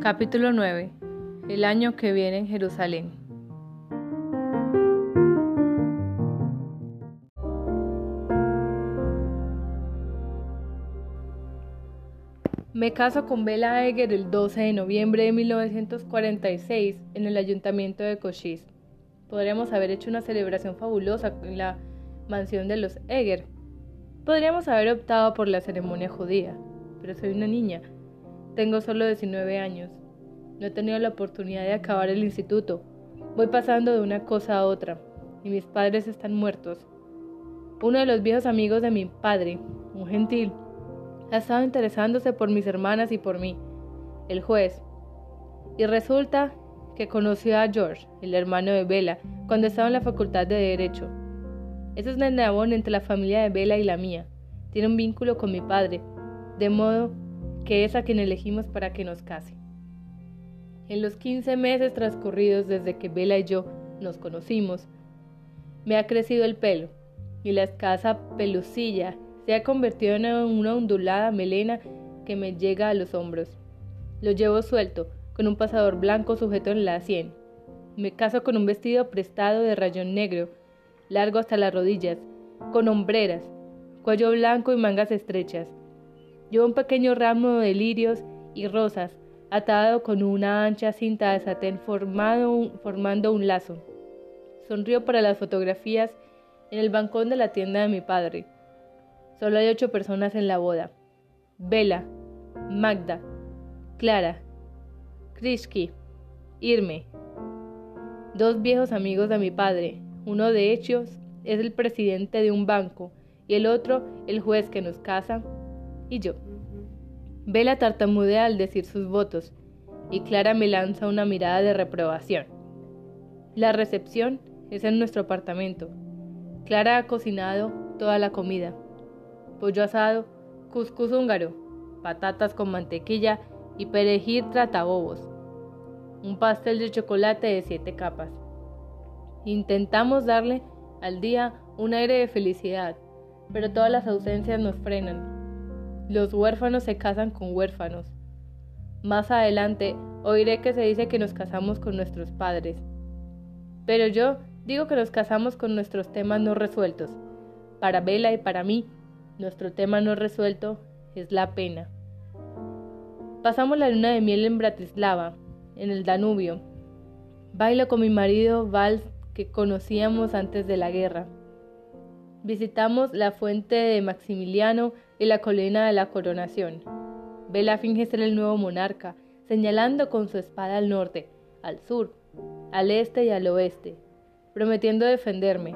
Capítulo 9. El año que viene en Jerusalén. Me caso con Bela Eger el 12 de noviembre de 1946 en el ayuntamiento de Cochise. Podríamos haber hecho una celebración fabulosa en la mansión de los Eger. Podríamos haber optado por la ceremonia judía, pero soy una niña. Tengo solo 19 años. No he tenido la oportunidad de acabar el instituto. Voy pasando de una cosa a otra, y mis padres están muertos. Uno de los viejos amigos de mi padre, un gentil, ha estado interesándose por mis hermanas y por mí, el juez. Y resulta que conoció a George, el hermano de Bella, cuando estaba en la facultad de Derecho. Ese es un eslabón entre la familia de Bella y la mía. Tiene un vínculo con mi padre, de modo que es a quien elegimos para que nos case. En los 15 meses transcurridos desde que Bella y yo nos conocimos, me ha crecido el pelo y la escasa pelucilla se ha convertido en una ondulada melena que me llega a los hombros. Lo llevo suelto, con un pasador blanco sujeto en la sien. Me caso con un vestido prestado de rayón negro, largo hasta las rodillas, con hombreras, cuello blanco y mangas estrechas. Llevo un pequeño ramo de lirios y rosas, atado con una ancha cinta de satén formando un lazo. Sonrío para las fotografías en el balcón de la tienda de mi padre. Solo hay ocho personas en la boda. Bella, Magda, Clara, Krishki, Irme. Dos viejos amigos de mi padre. Uno de ellos es el presidente de un banco y el otro el juez que nos casa y yo. Bella tartamudea al decir sus votos y Clara me lanza una mirada de reprobación. La recepción es en nuestro apartamento. Clara ha cocinado toda la comida pollo asado, cuscús húngaro, patatas con mantequilla y perejil tratabobos. Un pastel de chocolate de siete capas. Intentamos darle al día un aire de felicidad, pero todas las ausencias nos frenan. Los huérfanos se casan con huérfanos. Más adelante oiré que se dice que nos casamos con nuestros padres. Pero yo digo que nos casamos con nuestros temas no resueltos. Para Vela y para mí, nuestro tema no resuelto es la pena. Pasamos la luna de miel en Bratislava, en el Danubio. Bailo con mi marido vals que conocíamos antes de la guerra. Visitamos la fuente de Maximiliano y la colina de la coronación. Vela finge ser el nuevo monarca, señalando con su espada al norte, al sur, al este y al oeste, prometiendo defenderme,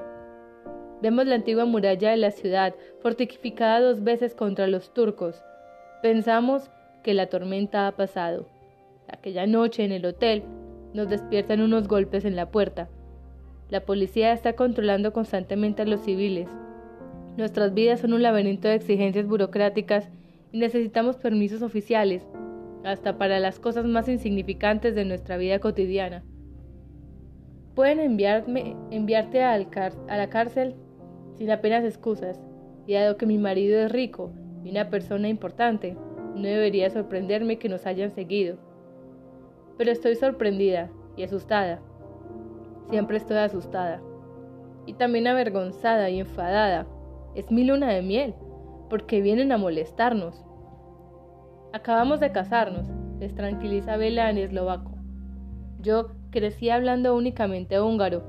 Vemos la antigua muralla de la ciudad, fortificada dos veces contra los turcos. Pensamos que la tormenta ha pasado. Aquella noche en el hotel nos despiertan unos golpes en la puerta. La policía está controlando constantemente a los civiles. Nuestras vidas son un laberinto de exigencias burocráticas y necesitamos permisos oficiales, hasta para las cosas más insignificantes de nuestra vida cotidiana. Pueden enviarme, enviarte a la cárcel sin apenas excusas, y dado que mi marido es rico y una persona importante, no debería sorprenderme que nos hayan seguido. Pero estoy sorprendida y asustada. Siempre estoy asustada. Y también avergonzada y enfadada. Es mi luna de miel, porque vienen a molestarnos. Acabamos de casarnos, les tranquiliza Vela en eslovaco. Yo crecí hablando únicamente húngaro,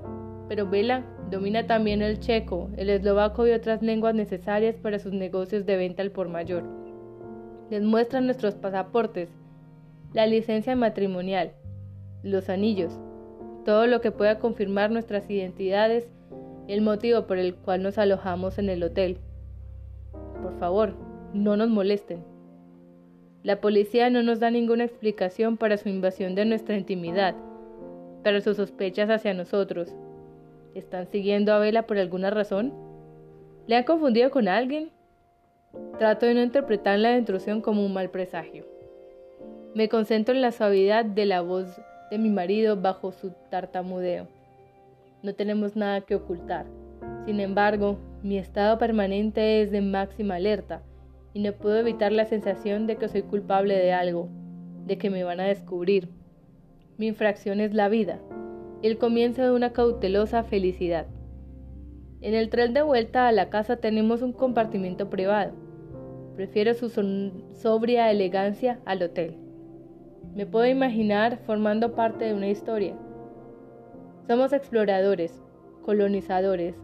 pero Vela Domina también el checo, el eslovaco y otras lenguas necesarias para sus negocios de venta al por mayor. Les muestran nuestros pasaportes, la licencia matrimonial, los anillos, todo lo que pueda confirmar nuestras identidades, el motivo por el cual nos alojamos en el hotel. Por favor, no nos molesten. La policía no nos da ninguna explicación para su invasión de nuestra intimidad, pero sus sospechas hacia nosotros, ¿Están siguiendo a Vela por alguna razón? ¿Le han confundido con alguien? Trato de no interpretar la intrusión como un mal presagio. Me concentro en la suavidad de la voz de mi marido bajo su tartamudeo. No tenemos nada que ocultar. Sin embargo, mi estado permanente es de máxima alerta y no puedo evitar la sensación de que soy culpable de algo. de que me van a descubrir. Mi infracción es la vida, el comienzo de una cautelosa felicidad. En el tren de vuelta a la casa tenemos un compartimiento privado. Prefiero su sobria elegancia al hotel. Me puedo imaginar formando parte de una historia. Somos exploradores, colonizadores.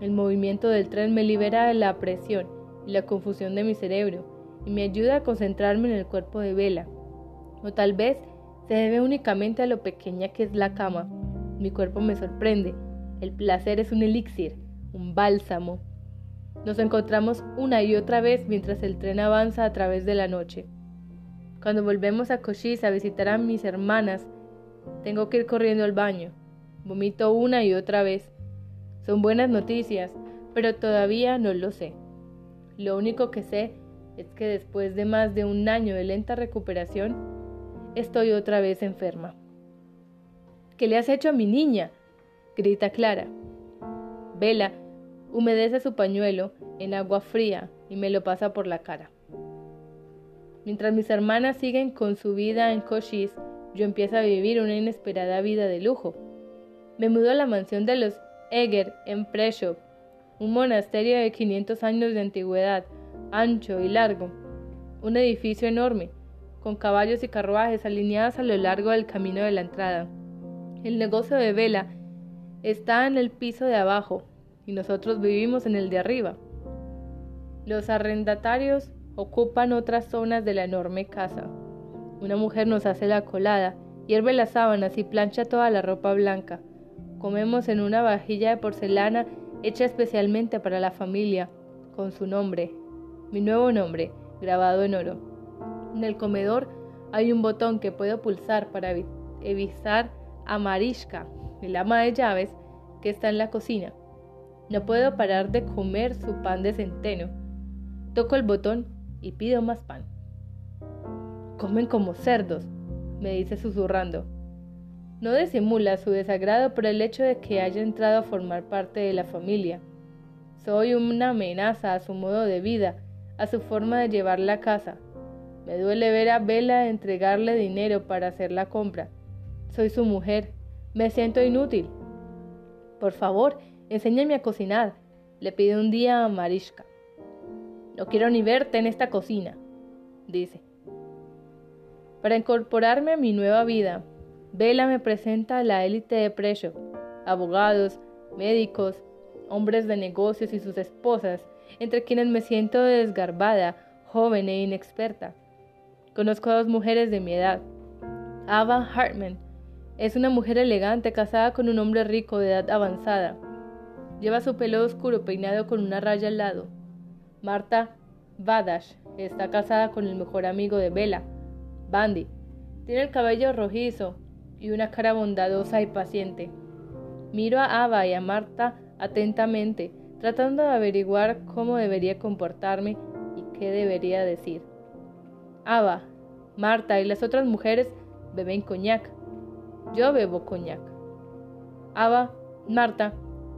El movimiento del tren me libera de la presión y la confusión de mi cerebro y me ayuda a concentrarme en el cuerpo de Vela. O tal vez se debe únicamente a lo pequeña que es la cama. Mi cuerpo me sorprende. El placer es un elixir, un bálsamo. Nos encontramos una y otra vez mientras el tren avanza a través de la noche. Cuando volvemos a Cochise a visitar a mis hermanas, tengo que ir corriendo al baño. Vomito una y otra vez. Son buenas noticias, pero todavía no lo sé. Lo único que sé es que después de más de un año de lenta recuperación, estoy otra vez enferma. ¿Qué le has hecho a mi niña? grita Clara. Vela humedece su pañuelo en agua fría y me lo pasa por la cara. Mientras mis hermanas siguen con su vida en Cochise, yo empiezo a vivir una inesperada vida de lujo. Me mudo a la mansión de los Eger en Preshov, un monasterio de 500 años de antigüedad, ancho y largo, un edificio enorme, con caballos y carruajes alineados a lo largo del camino de la entrada. El negocio de vela está en el piso de abajo y nosotros vivimos en el de arriba. Los arrendatarios ocupan otras zonas de la enorme casa. Una mujer nos hace la colada, hierve las sábanas y plancha toda la ropa blanca. Comemos en una vajilla de porcelana hecha especialmente para la familia, con su nombre, mi nuevo nombre, grabado en oro. En el comedor hay un botón que puedo pulsar para avisar a Marishka, el ama de llaves, que está en la cocina. No puedo parar de comer su pan de centeno. Toco el botón y pido más pan. Comen como cerdos, me dice susurrando. No disimula su desagrado por el hecho de que haya entrado a formar parte de la familia. Soy una amenaza a su modo de vida, a su forma de llevar la casa. Me duele ver a Bella entregarle dinero para hacer la compra. Soy su mujer. Me siento inútil. Por favor, enséñame a cocinar, le pide un día a Marishka. No quiero ni verte en esta cocina, dice. Para incorporarme a mi nueva vida, Vela me presenta a la élite de Precio, abogados, médicos, hombres de negocios y sus esposas, entre quienes me siento desgarbada, joven e inexperta. Conozco a dos mujeres de mi edad. Ava Hartman es una mujer elegante casada con un hombre rico de edad avanzada. Lleva su pelo oscuro peinado con una raya al lado. Marta Badash está casada con el mejor amigo de Bella, Bandy. Tiene el cabello rojizo y una cara bondadosa y paciente. Miro a Ava y a Marta atentamente, tratando de averiguar cómo debería comportarme y qué debería decir. Ava, Marta y las otras mujeres beben coñac. Yo bebo coñac. Ava, Marta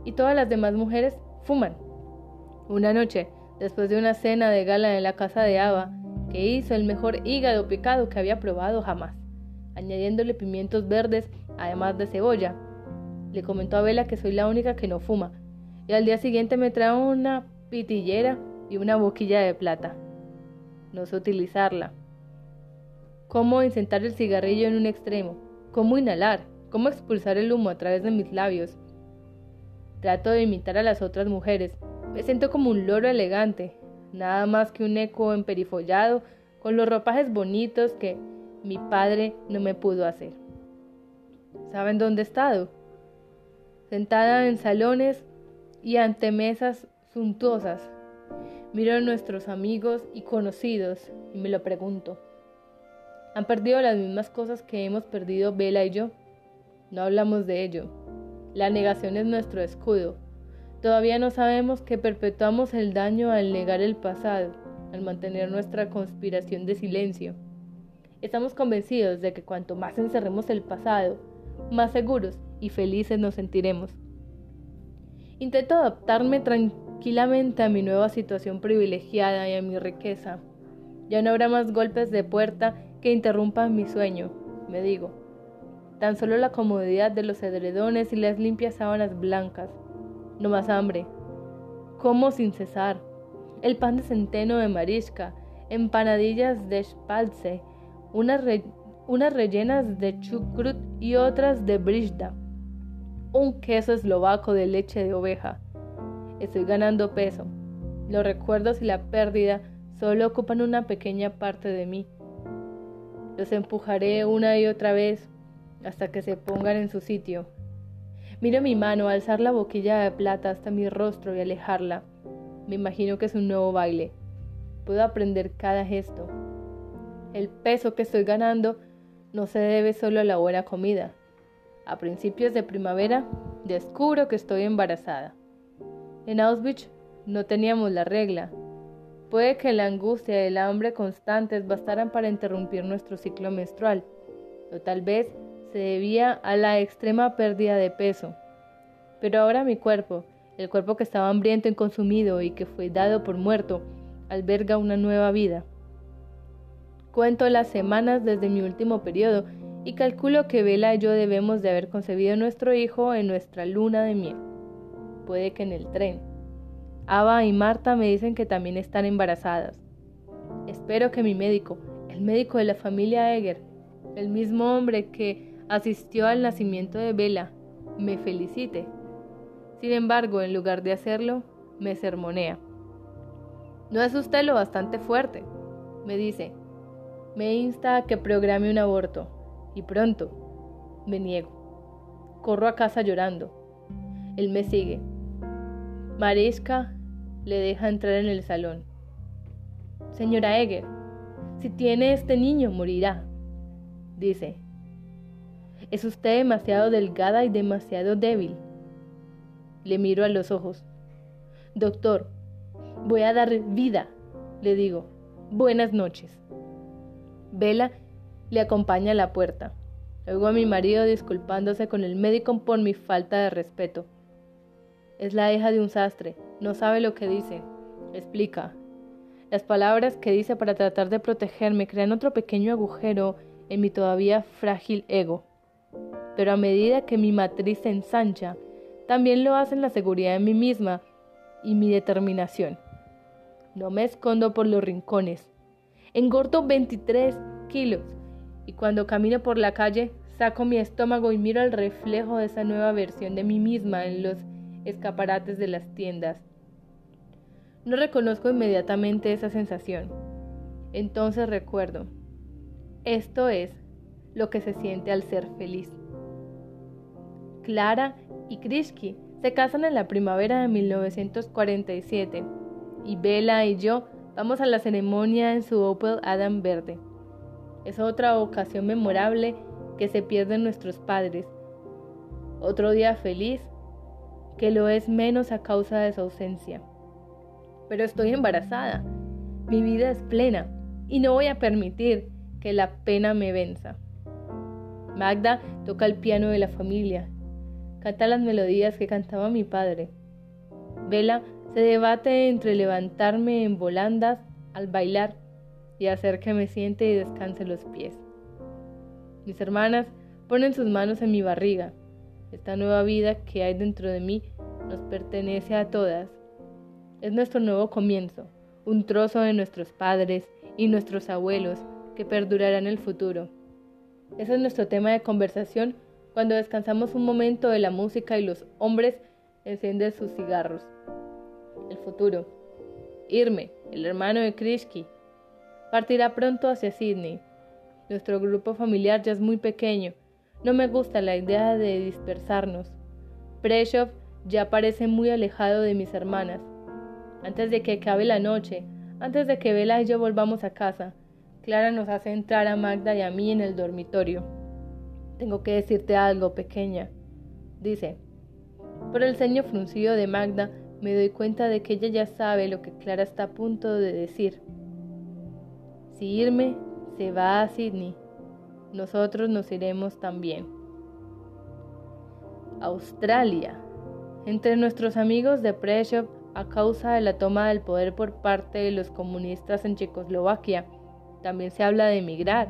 y todas las demás mujeres fuman. Una noche, después de una cena de gala en la casa de Ava, que hizo el mejor hígado picado que había probado jamás, añadiéndole pimientos verdes además de cebolla. Le comentó a Vela que soy la única que no fuma, y al día siguiente me trae una pitillera y una boquilla de plata. No sé utilizarla. Cómo incentar el cigarrillo en un extremo, cómo inhalar, cómo expulsar el humo a través de mis labios. Trato de imitar a las otras mujeres, me siento como un loro elegante, nada más que un eco emperifollado con los ropajes bonitos que mi padre no me pudo hacer. ¿Saben dónde he estado? Sentada en salones y ante mesas suntuosas. Miro a nuestros amigos y conocidos y me lo pregunto. ¿Han perdido las mismas cosas que hemos perdido Bella y yo? No hablamos de ello. La negación es nuestro escudo, Todavía no sabemos que perpetuamos el daño al negar el pasado, al mantener nuestra conspiración de silencio. Estamos convencidos de que cuanto más encerremos el pasado, más seguros y felices nos sentiremos. Intento adaptarme tranquilamente a mi nueva situación privilegiada y a mi riqueza. Ya no habrá más golpes de puerta que interrumpan mi sueño, me digo. Tan solo la comodidad de los edredones y las limpias sábanas blancas. No más hambre. Como sin cesar. El pan de centeno de marisca, empanadillas de spalce, unas, unas rellenas de chucrut y otras de brishda. Un queso eslovaco de leche de oveja. Estoy ganando peso. Los recuerdos y la pérdida solo ocupan una pequeña parte de mí. Los empujaré una y otra vez hasta que se pongan en su sitio. Miro mi mano alzar la boquilla de plata hasta mi rostro y alejarla. Me imagino que es un nuevo baile. Puedo aprender cada gesto. El peso que estoy ganando no se debe solo a la buena comida. A principios de primavera descubro que estoy embarazada. En Auschwitz no teníamos la regla. Puede que la angustia y el hambre constantes bastaran para interrumpir nuestro ciclo menstrual, o tal vez se debía a la extrema pérdida de peso. Pero ahora mi cuerpo, el cuerpo que estaba hambriento y consumido y que fue dado por muerto, alberga una nueva vida. Cuento las semanas desde mi último periodo y calculo que Vela y yo debemos de haber concebido nuestro hijo en nuestra luna de miel. Puede que en el tren Ava y Marta me dicen que también están embarazadas. Espero que mi médico, el médico de la familia Eger, el mismo hombre que asistió al nacimiento de Bella, me felicite. Sin embargo, en lugar de hacerlo, me sermonea. No es usted lo bastante fuerte, me dice. Me insta a que programe un aborto. Y pronto. Me niego. Corro a casa llorando. Él me sigue. Mariska le deja entrar en el salón. Señora Eger, si tiene este niño, morirá, dice. Es usted demasiado delgada y demasiado débil. Le miro a los ojos. Doctor, voy a dar vida, le digo. Buenas noches. Vela le acompaña a la puerta. Oigo a mi marido disculpándose con el médico por mi falta de respeto. Es la hija de un sastre, no sabe lo que dice. Explica. Las palabras que dice para tratar de protegerme crean otro pequeño agujero en mi todavía frágil ego. Pero a medida que mi matriz se ensancha, también lo hacen la seguridad de mí misma y mi determinación. No me escondo por los rincones. Engordo 23 kilos y cuando camino por la calle saco mi estómago y miro el reflejo de esa nueva versión de mí misma en los escaparates de las tiendas. No reconozco inmediatamente esa sensación. Entonces recuerdo, esto es lo que se siente al ser feliz. Clara y Krishki se casan en la primavera de 1947 y Bella y yo vamos a la ceremonia en su Opel Adam verde. Es otra ocasión memorable que se pierden nuestros padres. Otro día feliz que lo es menos a causa de su ausencia. Pero estoy embarazada, mi vida es plena y no voy a permitir que la pena me venza. Magda toca el piano de la familia, canta las melodías que cantaba mi padre. Vela se debate entre levantarme en volandas al bailar y hacer que me siente y descanse los pies. Mis hermanas ponen sus manos en mi barriga esta nueva vida que hay dentro de mí nos pertenece a todas. Es nuestro nuevo comienzo, un trozo de nuestros padres y nuestros abuelos que perdurará en el futuro. Ese es nuestro tema de conversación cuando descansamos un momento de la música y los hombres encienden sus cigarros. El futuro. Irme, el hermano de Krishki, partirá pronto hacia Sydney. Nuestro grupo familiar ya es muy pequeño no me gusta la idea de dispersarnos. Preshov ya parece muy alejado de mis hermanas. Antes de que acabe la noche, antes de que Vela y yo volvamos a casa, Clara nos hace entrar a Magda y a mí en el dormitorio. Tengo que decirte algo, pequeña, dice. Por el ceño fruncido de Magda me doy cuenta de que ella ya sabe lo que Clara está a punto de decir. Si irme, se va a Sydney nosotros nos iremos también. Australia. Entre nuestros amigos de Preshov, a causa de la toma del poder por parte de los comunistas en Checoslovaquia, también se habla de emigrar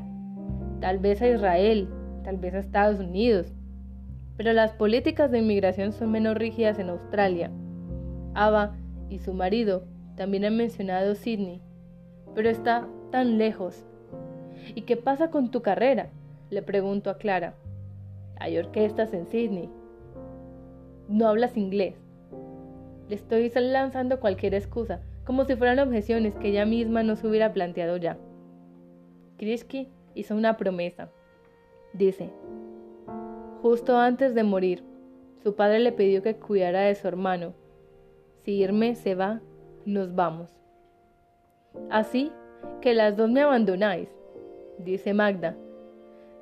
tal vez a Israel, tal vez a Estados Unidos. Pero las políticas de inmigración son menos rígidas en Australia. Ava y su marido también han mencionado Sydney, pero está tan lejos. ¿Y qué pasa con tu carrera? Le pregunto a Clara. Hay orquestas en Sydney. No hablas inglés. Le estoy lanzando cualquier excusa, como si fueran objeciones que ella misma no se hubiera planteado ya. Krishki hizo una promesa. Dice, justo antes de morir, su padre le pidió que cuidara de su hermano. Si irme se va, nos vamos. Así que las dos me abandonáis, dice Magda.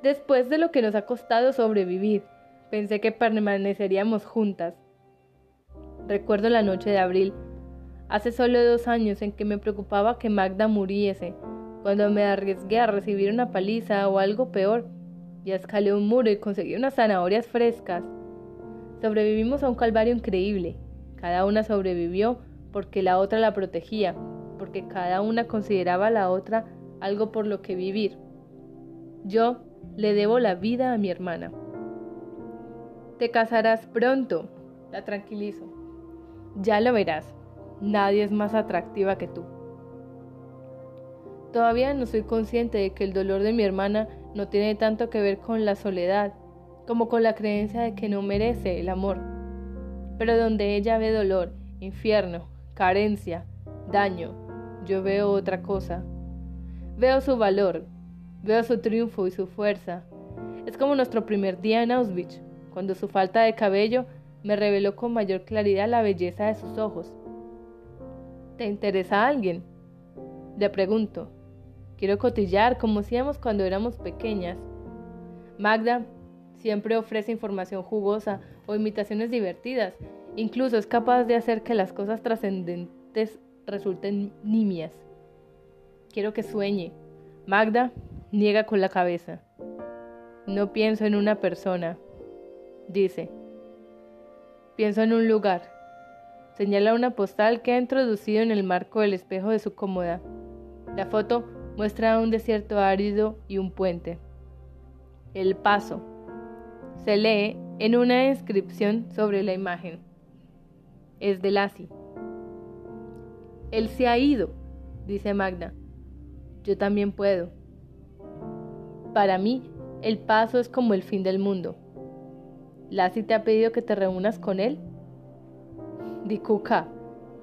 Después de lo que nos ha costado sobrevivir, pensé que permaneceríamos juntas. Recuerdo la noche de abril, hace solo dos años en que me preocupaba que Magda muriese, cuando me arriesgué a recibir una paliza o algo peor, y escalé un muro y conseguí unas zanahorias frescas. Sobrevivimos a un calvario increíble. Cada una sobrevivió porque la otra la protegía, porque cada una consideraba a la otra algo por lo que vivir. Yo le debo la vida a mi hermana. Te casarás pronto, la tranquilizo. Ya lo verás, nadie es más atractiva que tú. Todavía no soy consciente de que el dolor de mi hermana no tiene tanto que ver con la soledad como con la creencia de que no merece el amor. Pero donde ella ve dolor, infierno, carencia, daño, yo veo otra cosa. Veo su valor, veo su triunfo y su fuerza. Es como nuestro primer día en Auschwitz, cuando su falta de cabello me reveló con mayor claridad la belleza de sus ojos. ¿Te interesa alguien? Le pregunto. Quiero cotillar como hacíamos cuando éramos pequeñas. Magda siempre ofrece información jugosa o imitaciones divertidas. Incluso es capaz de hacer que las cosas trascendentes resulten nimias. Quiero que sueñe. Magda niega con la cabeza. No pienso en una persona, dice. Pienso en un lugar. Señala una postal que ha introducido en el marco del espejo de su cómoda. La foto muestra un desierto árido y un puente. El paso. Se lee en una inscripción sobre la imagen. Es de Lassie. Él se ha ido, dice Magda. Yo también puedo. Para mí, el paso es como el fin del mundo. ¿Lassie te ha pedido que te reúnas con él? Dikuka,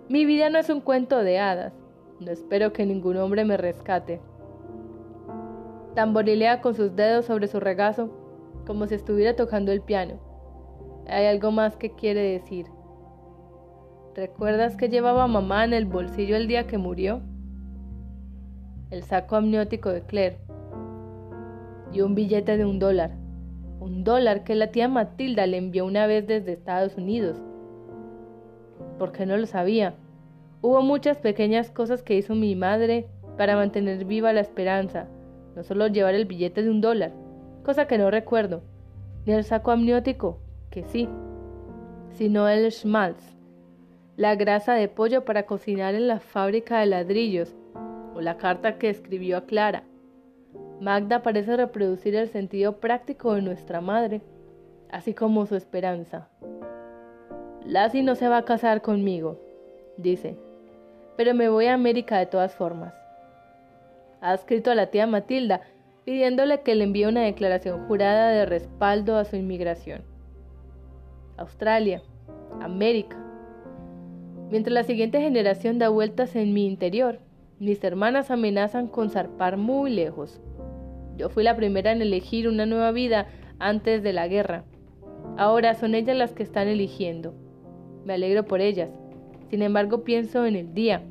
mi vida no es un cuento de hadas. No espero que ningún hombre me rescate. Tamborilea con sus dedos sobre su regazo, como si estuviera tocando el piano. Hay algo más que quiere decir. ¿Recuerdas que llevaba mamá en el bolsillo el día que murió? El saco amniótico de Claire. Y un billete de un dólar un dólar que la tía Matilda le envió una vez desde Estados Unidos. ¿Por qué no lo sabía? Hubo muchas pequeñas cosas que hizo mi madre para mantener viva la esperanza, no solo llevar el billete de un dólar, cosa que no recuerdo, ni el saco amniótico, que sí, sino el schmaltz, la grasa de pollo para cocinar en la fábrica de ladrillos, o la carta que escribió a Clara, Magda parece reproducir el sentido práctico de nuestra madre, así como su esperanza. Lassie no se va a casar conmigo, dice, pero me voy a América de todas formas. Ha escrito a la tía Matilda pidiéndole que le envíe una declaración jurada de respaldo a su inmigración. Australia, América. Mientras la siguiente generación da vueltas en mi interior, mis hermanas amenazan con zarpar muy lejos. Yo fui la primera en elegir una nueva vida antes de la guerra. Ahora son ellas las que están eligiendo. Me alegro por ellas. Sin embargo, pienso en el día,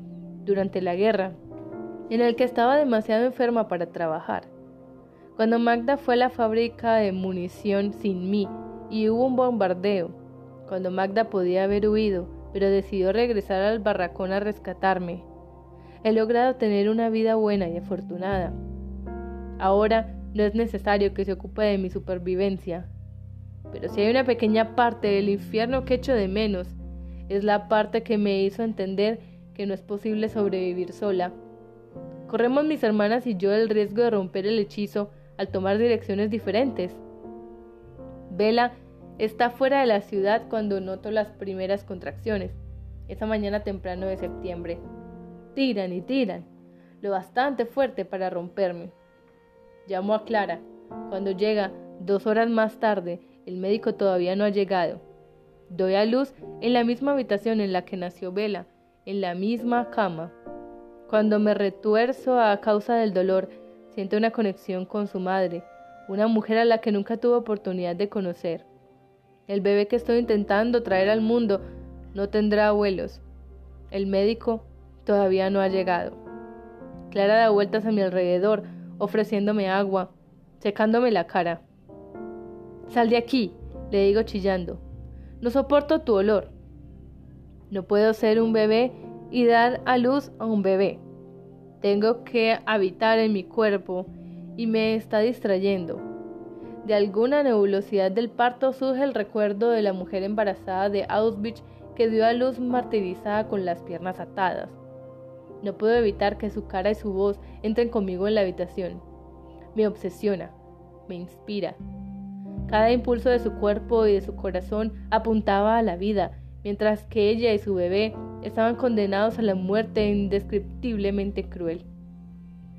durante la guerra, en el que estaba demasiado enferma para trabajar. Cuando Magda fue a la fábrica de munición sin mí y hubo un bombardeo. Cuando Magda podía haber huido, pero decidió regresar al barracón a rescatarme. He logrado tener una vida buena y afortunada. Ahora no es necesario que se ocupe de mi supervivencia. Pero si hay una pequeña parte del infierno que echo de menos, es la parte que me hizo entender que no es posible sobrevivir sola. Corremos mis hermanas y yo el riesgo de romper el hechizo al tomar direcciones diferentes. Vela está fuera de la ciudad cuando noto las primeras contracciones, esa mañana temprano de septiembre. Tiran y tiran, lo bastante fuerte para romperme. Llamo a Clara. Cuando llega, dos horas más tarde, el médico todavía no ha llegado. Doy a luz en la misma habitación en la que nació Vela, en la misma cama. Cuando me retuerzo a causa del dolor, siento una conexión con su madre, una mujer a la que nunca tuve oportunidad de conocer. El bebé que estoy intentando traer al mundo no tendrá abuelos. El médico todavía no ha llegado. Clara da vueltas a mi alrededor, ofreciéndome agua, secándome la cara. Sal de aquí, le digo chillando. No soporto tu olor. No puedo ser un bebé y dar a luz a un bebé. Tengo que habitar en mi cuerpo y me está distrayendo. De alguna nebulosidad del parto surge el recuerdo de la mujer embarazada de Auschwitz que dio a luz martirizada con las piernas atadas. No puedo evitar que su cara y su voz entren conmigo en la habitación. Me obsesiona, me inspira, cada impulso de su cuerpo y de su corazón apuntaba a la vida, mientras que ella y su bebé estaban condenados a la muerte indescriptiblemente cruel.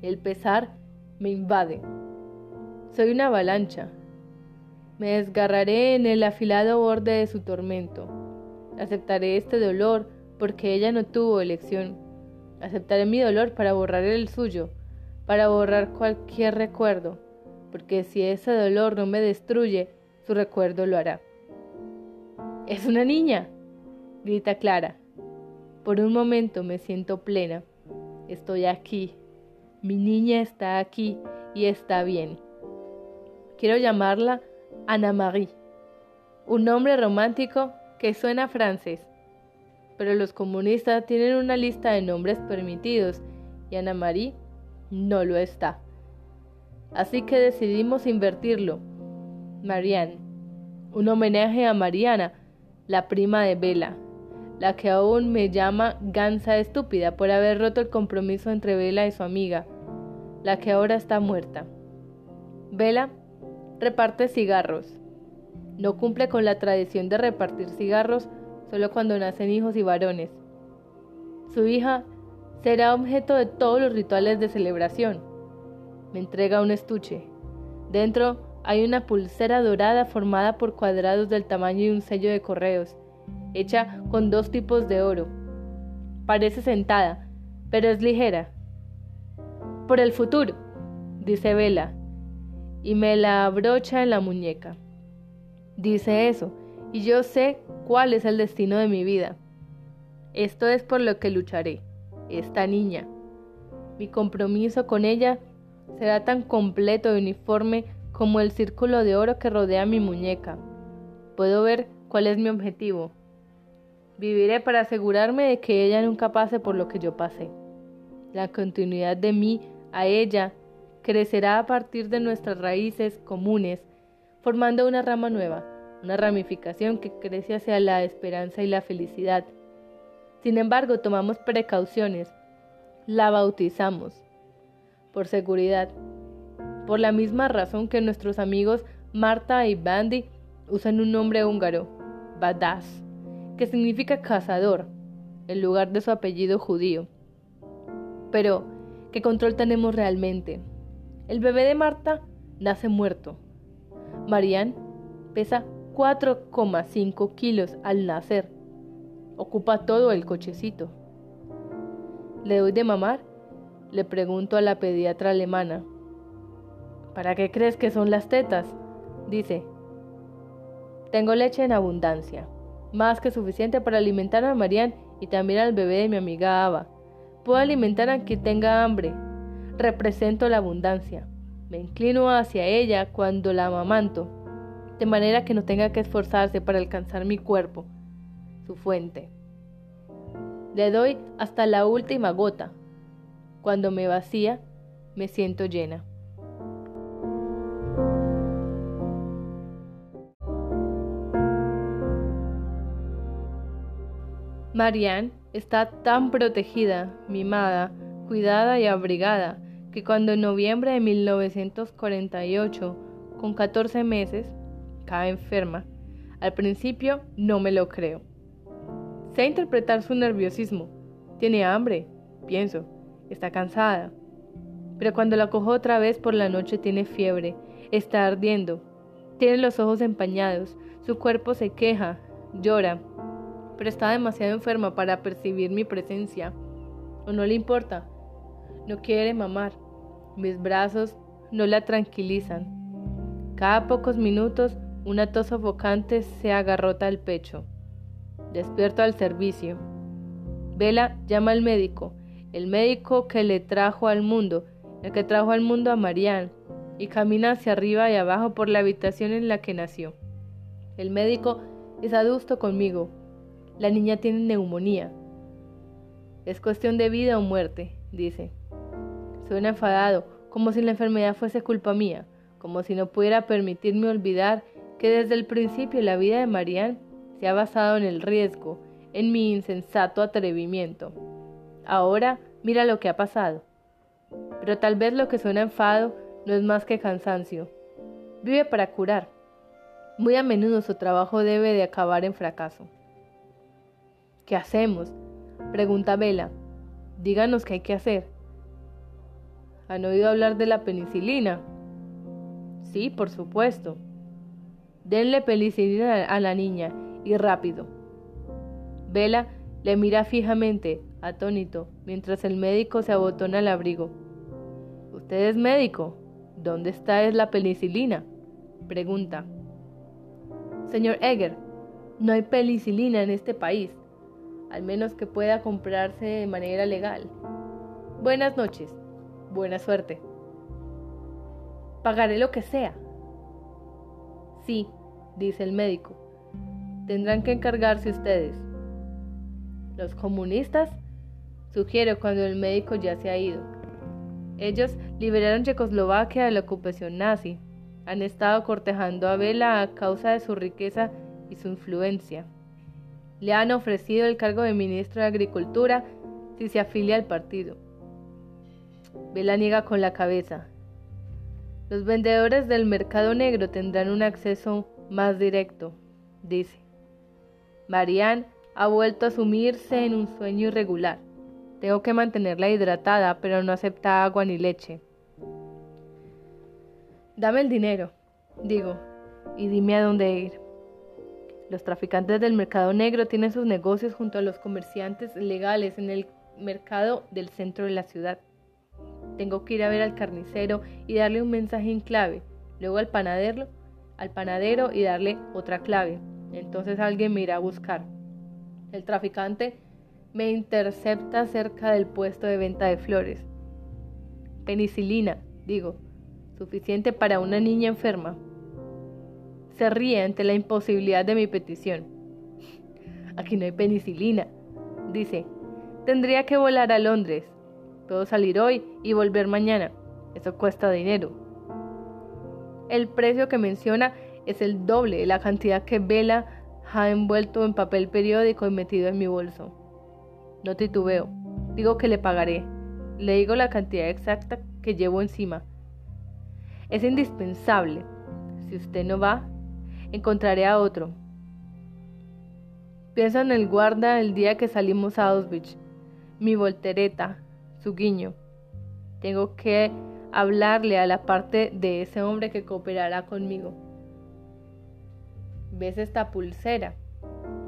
El pesar me invade. Soy una avalancha. Me desgarraré en el afilado borde de su tormento. Aceptaré este dolor porque ella no tuvo elección. Aceptaré mi dolor para borrar el suyo, para borrar cualquier recuerdo porque si ese dolor no me destruye, su recuerdo lo hará. Es una niña, grita Clara. Por un momento me siento plena. Estoy aquí. Mi niña está aquí y está bien. Quiero llamarla Ana Marie, un nombre romántico que suena francés. Pero los comunistas tienen una lista de nombres permitidos y Ana Marie no lo está. Así que decidimos invertirlo. Marianne. Un homenaje a Mariana, la prima de Vela, la que aún me llama gansa estúpida por haber roto el compromiso entre Vela y su amiga, la que ahora está muerta. Vela reparte cigarros. No cumple con la tradición de repartir cigarros solo cuando nacen hijos y varones. Su hija será objeto de todos los rituales de celebración me entrega un estuche. Dentro hay una pulsera dorada formada por cuadrados del tamaño de un sello de correos, hecha con dos tipos de oro. Parece sentada, pero es ligera. Por el futuro, dice Vela, y me la abrocha en la muñeca. Dice eso, y yo sé cuál es el destino de mi vida. Esto es por lo que lucharé, esta niña. Mi compromiso con ella será tan completo y uniforme como el círculo de oro que rodea mi muñeca. Puedo ver cuál es mi objetivo. Viviré para asegurarme de que ella nunca pase por lo que yo pasé. La continuidad de mí a ella crecerá a partir de nuestras raíces comunes, formando una rama nueva, una ramificación que crece hacia la esperanza y la felicidad. Sin embargo, tomamos precauciones, la bautizamos, por seguridad. Por la misma razón que nuestros amigos Marta y Bandy usan un nombre húngaro, Badass, que significa cazador, en lugar de su apellido judío. Pero, ¿qué control tenemos realmente? El bebé de Marta nace muerto. Marianne pesa 4,5 kilos al nacer. Ocupa todo el cochecito. Le doy de mamar le pregunto a la pediatra alemana. ¿Para qué crees que son las tetas? Dice, tengo leche en abundancia, más que suficiente para alimentar a Marianne y también al bebé de mi amiga Ava. Puedo alimentar a quien tenga hambre. Represento la abundancia. Me inclino hacia ella cuando la amamanto, de manera que no tenga que esforzarse para alcanzar mi cuerpo, su fuente. Le doy hasta la última gota, cuando me vacía, me siento llena. Marianne está tan protegida, mimada, cuidada y abrigada que cuando en noviembre de 1948, con 14 meses, cae enferma. Al principio no me lo creo. Sé interpretar su nerviosismo. Tiene hambre, pienso. Está cansada. Pero cuando la cojo otra vez por la noche tiene fiebre, está ardiendo, tiene los ojos empañados, su cuerpo se queja, llora, pero está demasiado enferma para percibir mi presencia. O no le importa. No quiere mamar. Mis brazos no la tranquilizan. Cada pocos minutos una tos sofocante se agarrota al pecho. Despierto al servicio. Vela llama al médico, el médico que le trajo al mundo, el que trajo al mundo a Marianne, y camina hacia arriba y abajo por la habitación en la que nació. El médico es adusto conmigo. La niña tiene neumonía. Es cuestión de vida o muerte, dice. Suena enfadado, como si la enfermedad fuese culpa mía, como si no pudiera permitirme olvidar que desde el principio la vida de Marianne se ha basado en el riesgo, en mi insensato atrevimiento. Ahora mira lo que ha pasado. Pero tal vez lo que suena enfado no es más que cansancio. Vive para curar. Muy a menudo su trabajo debe de acabar en fracaso. ¿Qué hacemos? Pregunta Vela. Díganos qué hay que hacer. ¿Han oído hablar de la penicilina? Sí, por supuesto. Denle penicilina a la niña y rápido. Vela le mira fijamente, atónito, mientras el médico se abotona el abrigo. ¿Usted es médico? ¿Dónde está es la penicilina? Pregunta. Señor Egger, no hay penicilina en este país, al menos que pueda comprarse de manera legal. Buenas noches, buena suerte. Pagaré lo que sea. Sí, dice el médico. Tendrán que encargarse ustedes. Los comunistas, sugiero cuando el médico ya se ha ido. Ellos liberaron Checoslovaquia de la ocupación nazi. Han estado cortejando a Vela a causa de su riqueza y su influencia. Le han ofrecido el cargo de ministro de Agricultura si se afilia al partido. Vela niega con la cabeza. Los vendedores del mercado negro tendrán un acceso más directo, dice. Marianne ha vuelto a sumirse en un sueño irregular. Tengo que mantenerla hidratada, pero no acepta agua ni leche. Dame el dinero, digo, y dime a dónde ir. Los traficantes del mercado negro tienen sus negocios junto a los comerciantes legales en el mercado del centro de la ciudad. Tengo que ir a ver al carnicero y darle un mensaje en clave, luego al panadero, al panadero y darle otra clave. Entonces alguien me irá a buscar. El traficante me intercepta cerca del puesto de venta de flores. Penicilina, digo, suficiente para una niña enferma. Se ríe ante la imposibilidad de mi petición. Aquí no hay penicilina, dice. Tendría que volar a Londres. Puedo salir hoy y volver mañana. Eso cuesta dinero. El precio que menciona es el doble de la cantidad que Vela ha envuelto en papel periódico y metido en mi bolso. No titubeo. Digo que le pagaré. Le digo la cantidad exacta que llevo encima. Es indispensable. Si usted no va, encontraré a otro. Pienso en el guarda el día que salimos a Auschwitz. Mi voltereta, su guiño. Tengo que hablarle a la parte de ese hombre que cooperará conmigo. ¿Ves esta pulsera?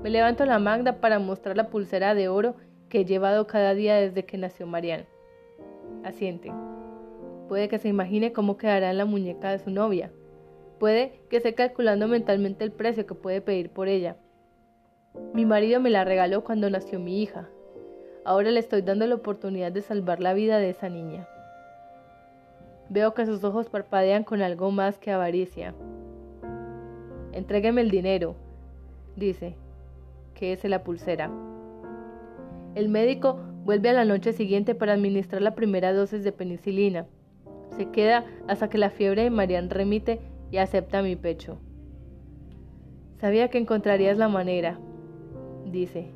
Me levanto la magda para mostrar la pulsera de oro que he llevado cada día desde que nació Marianne. Asiente. Puede que se imagine cómo quedará en la muñeca de su novia. Puede que esté calculando mentalmente el precio que puede pedir por ella. Mi marido me la regaló cuando nació mi hija. Ahora le estoy dando la oportunidad de salvar la vida de esa niña. Veo que sus ojos parpadean con algo más que avaricia. Entrégueme el dinero, dice, que es la pulsera. El médico vuelve a la noche siguiente para administrar la primera dosis de penicilina. Se queda hasta que la fiebre de Marian remite y acepta mi pecho. Sabía que encontrarías la manera, dice.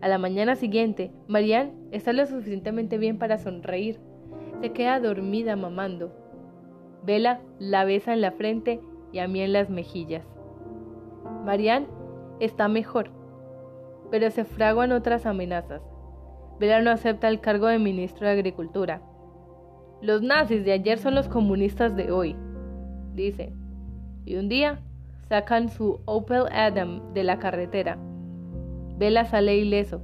A la mañana siguiente, Marianne está lo suficientemente bien para sonreír. Se queda dormida mamando. Vela la besa en la frente y a mí en las mejillas. Marianne está mejor, pero se fraguan otras amenazas. Vela no acepta el cargo de ministro de Agricultura. Los nazis de ayer son los comunistas de hoy, dice. Y un día sacan su Opel Adam de la carretera. Vela sale ileso,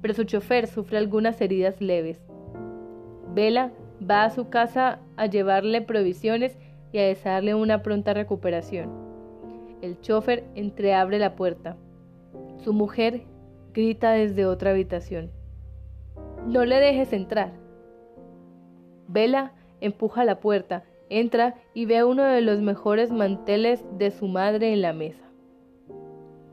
pero su chofer sufre algunas heridas leves. Vela va a su casa a llevarle provisiones y a desearle una pronta recuperación. El chofer entreabre la puerta. Su mujer grita desde otra habitación. No le dejes entrar. Vela empuja la puerta, entra y ve uno de los mejores manteles de su madre en la mesa.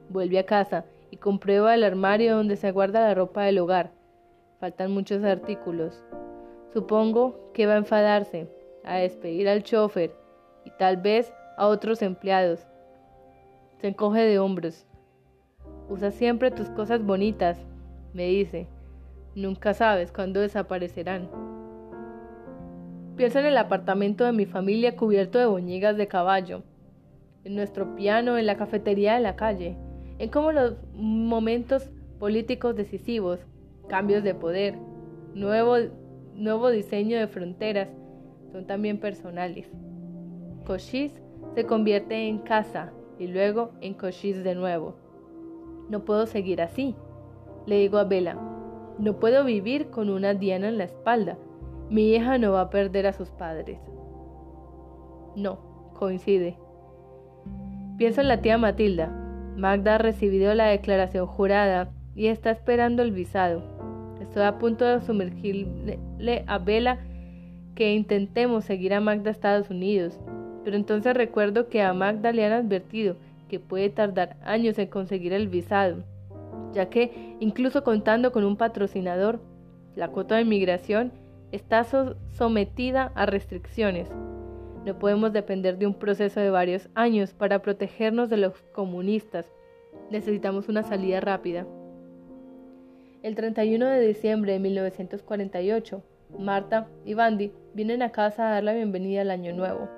Vuelve a casa y comprueba el armario donde se guarda la ropa del hogar. Faltan muchos artículos. Supongo que va a enfadarse, a despedir al chofer y tal vez a otros empleados. Se encoge de hombros. Usa siempre tus cosas bonitas, me dice. Nunca sabes cuándo desaparecerán. Pienso en el apartamento de mi familia cubierto de boñigas de caballo, en nuestro piano, en la cafetería de la calle, en cómo los momentos políticos decisivos, cambios de poder, nuevo, nuevo diseño de fronteras, son también personales. Cochise se convierte en casa y luego en Cochise de nuevo. No puedo seguir así, le digo a Bella. No puedo vivir con una diana en la espalda. Mi hija no va a perder a sus padres. No, coincide. Pienso en la tía Matilda, Magda ha recibido la declaración jurada y está esperando el visado. Estoy a punto de sumergirle a Vela que intentemos seguir a Magda a Estados Unidos, pero entonces recuerdo que a Magda le han advertido que puede tardar años en conseguir el visado, ya que, incluso contando con un patrocinador, la cuota de inmigración está sometida a restricciones. No podemos depender de un proceso de varios años para protegernos de los comunistas. Necesitamos una salida rápida. El 31 de diciembre de 1948, Marta y Bandy vienen a casa a dar la bienvenida al Año Nuevo.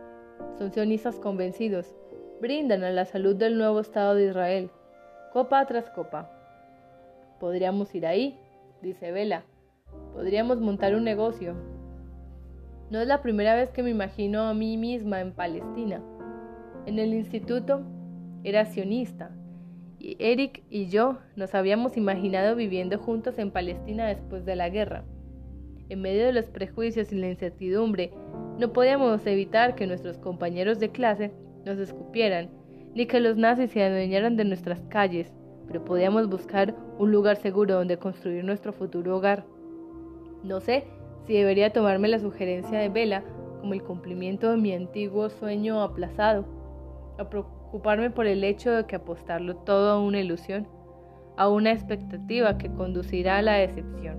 Son sionistas convencidos. Brindan a la salud del nuevo Estado de Israel, copa tras copa. Podríamos ir ahí, dice Vela. Podríamos montar un negocio. No es la primera vez que me imagino a mí misma en Palestina. En el instituto era sionista y Eric y yo nos habíamos imaginado viviendo juntos en Palestina después de la guerra. En medio de los prejuicios y la incertidumbre, no podíamos evitar que nuestros compañeros de clase nos escupieran, ni que los nazis se adueñaran de nuestras calles, pero podíamos buscar un lugar seguro donde construir nuestro futuro hogar. No sé si debería tomarme la sugerencia de Vela como el cumplimiento de mi antiguo sueño aplazado, a preocuparme por el hecho de que apostarlo todo a una ilusión, a una expectativa que conducirá a la decepción.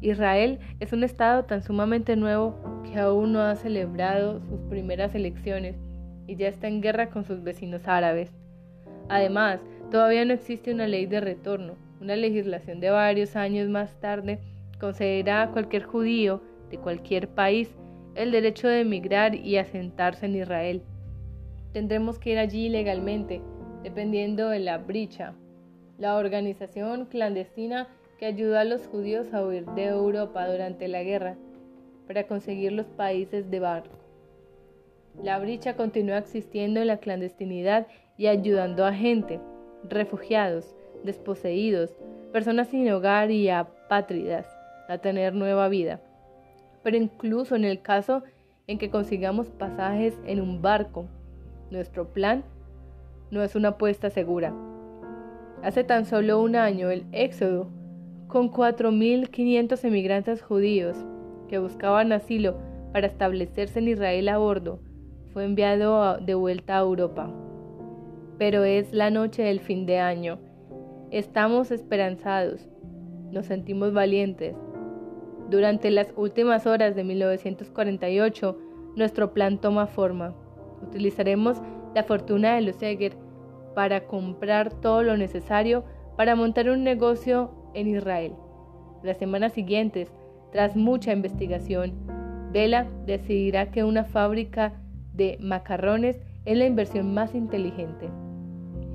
Israel es un estado tan sumamente nuevo que aún no ha celebrado sus primeras elecciones y ya está en guerra con sus vecinos árabes. Además, todavía no existe una ley de retorno, una legislación de varios años más tarde concederá a cualquier judío de cualquier país el derecho de emigrar y asentarse en Israel. Tendremos que ir allí legalmente, dependiendo de la bricha, la organización clandestina que ayudó a los judíos a huir de Europa durante la guerra para conseguir los países de barco. La bricha continúa existiendo en la clandestinidad y ayudando a gente, refugiados, desposeídos, personas sin hogar y apátridas a tener nueva vida. Pero incluso en el caso en que consigamos pasajes en un barco, nuestro plan no es una apuesta segura. Hace tan solo un año el éxodo, con 4.500 emigrantes judíos que buscaban asilo para establecerse en Israel a bordo, fue enviado de vuelta a Europa. Pero es la noche del fin de año. Estamos esperanzados, nos sentimos valientes, durante las últimas horas de 1948, nuestro plan toma forma. Utilizaremos la fortuna de los Eger para comprar todo lo necesario para montar un negocio en Israel. Las semanas siguientes Tras mucha investigación, Vela decidirá que una fábrica de macarrones es la inversión más inteligente.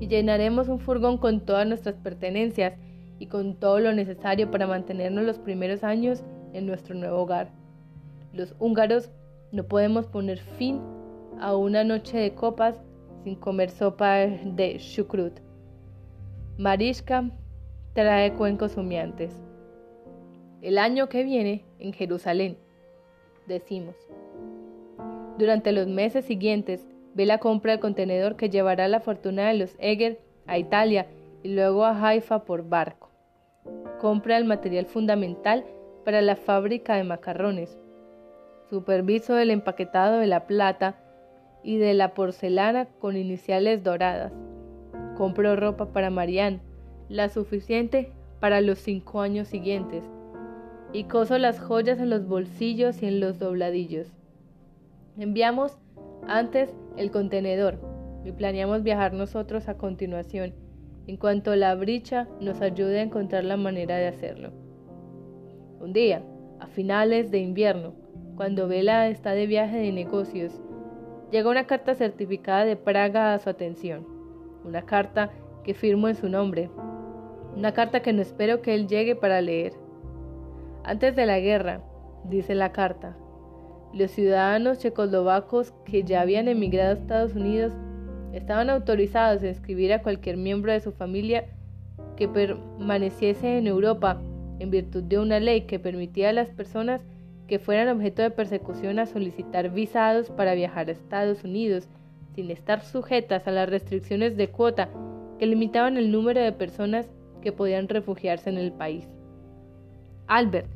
Y llenaremos un furgón con todas nuestras pertenencias y con todo lo necesario para mantenernos los primeros años en nuestro nuevo hogar. Los húngaros no podemos poner fin a una noche de copas sin comer sopa de chucrut. Mariska trae cuencos humeantes. El año que viene, en Jerusalén, decimos. Durante los meses siguientes, Vela compra el contenedor que llevará la fortuna de los Eger a Italia y luego a Haifa por barco. Compra el material fundamental para la fábrica de macarrones. Superviso el empaquetado de la plata y de la porcelana con iniciales doradas. Compro ropa para Marianne, la suficiente para los cinco años siguientes, y coso las joyas en los bolsillos y en los dobladillos. Enviamos antes el contenedor y planeamos viajar nosotros a continuación, en cuanto la bricha nos ayude a encontrar la manera de hacerlo. Un día, a finales de invierno, cuando Vela está de viaje de negocios, llega una carta certificada de Praga a su atención, una carta que firmo en su nombre, una carta que no espero que él llegue para leer. Antes de la guerra, dice la carta, los ciudadanos checoslovacos que ya habían emigrado a Estados Unidos estaban autorizados a inscribir a cualquier miembro de su familia que permaneciese en Europa en virtud de una ley que permitía a las personas que fueran objeto de persecución a solicitar visados para viajar a Estados Unidos sin estar sujetas a las restricciones de cuota que limitaban el número de personas que podían refugiarse en el país. Albert,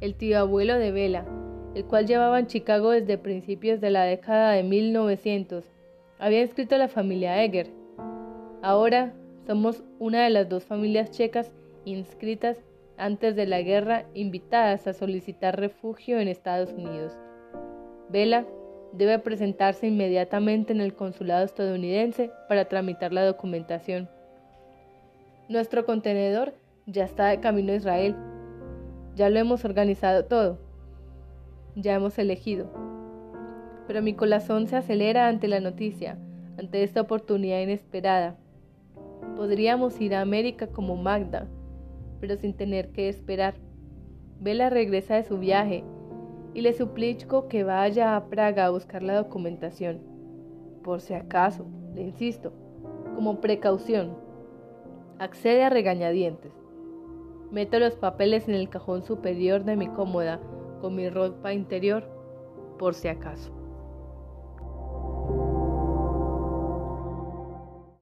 el tío abuelo de Vela, el cual llevaba en Chicago desde principios de la década de 1900, había inscrito a la familia Egger. Ahora somos una de las dos familias checas inscritas antes de la guerra invitadas a solicitar refugio en Estados Unidos. Vela debe presentarse inmediatamente en el consulado estadounidense para tramitar la documentación. Nuestro contenedor ya está de camino a Israel. Ya lo hemos organizado todo. Ya hemos elegido. Pero mi corazón se acelera ante la noticia, ante esta oportunidad inesperada. Podríamos ir a América como Magda, pero sin tener que esperar. Vela regresa de su viaje y le suplico que vaya a Praga a buscar la documentación. Por si acaso, le insisto, como precaución. Accede a regañadientes. Meto los papeles en el cajón superior de mi cómoda con mi ropa interior, por si acaso.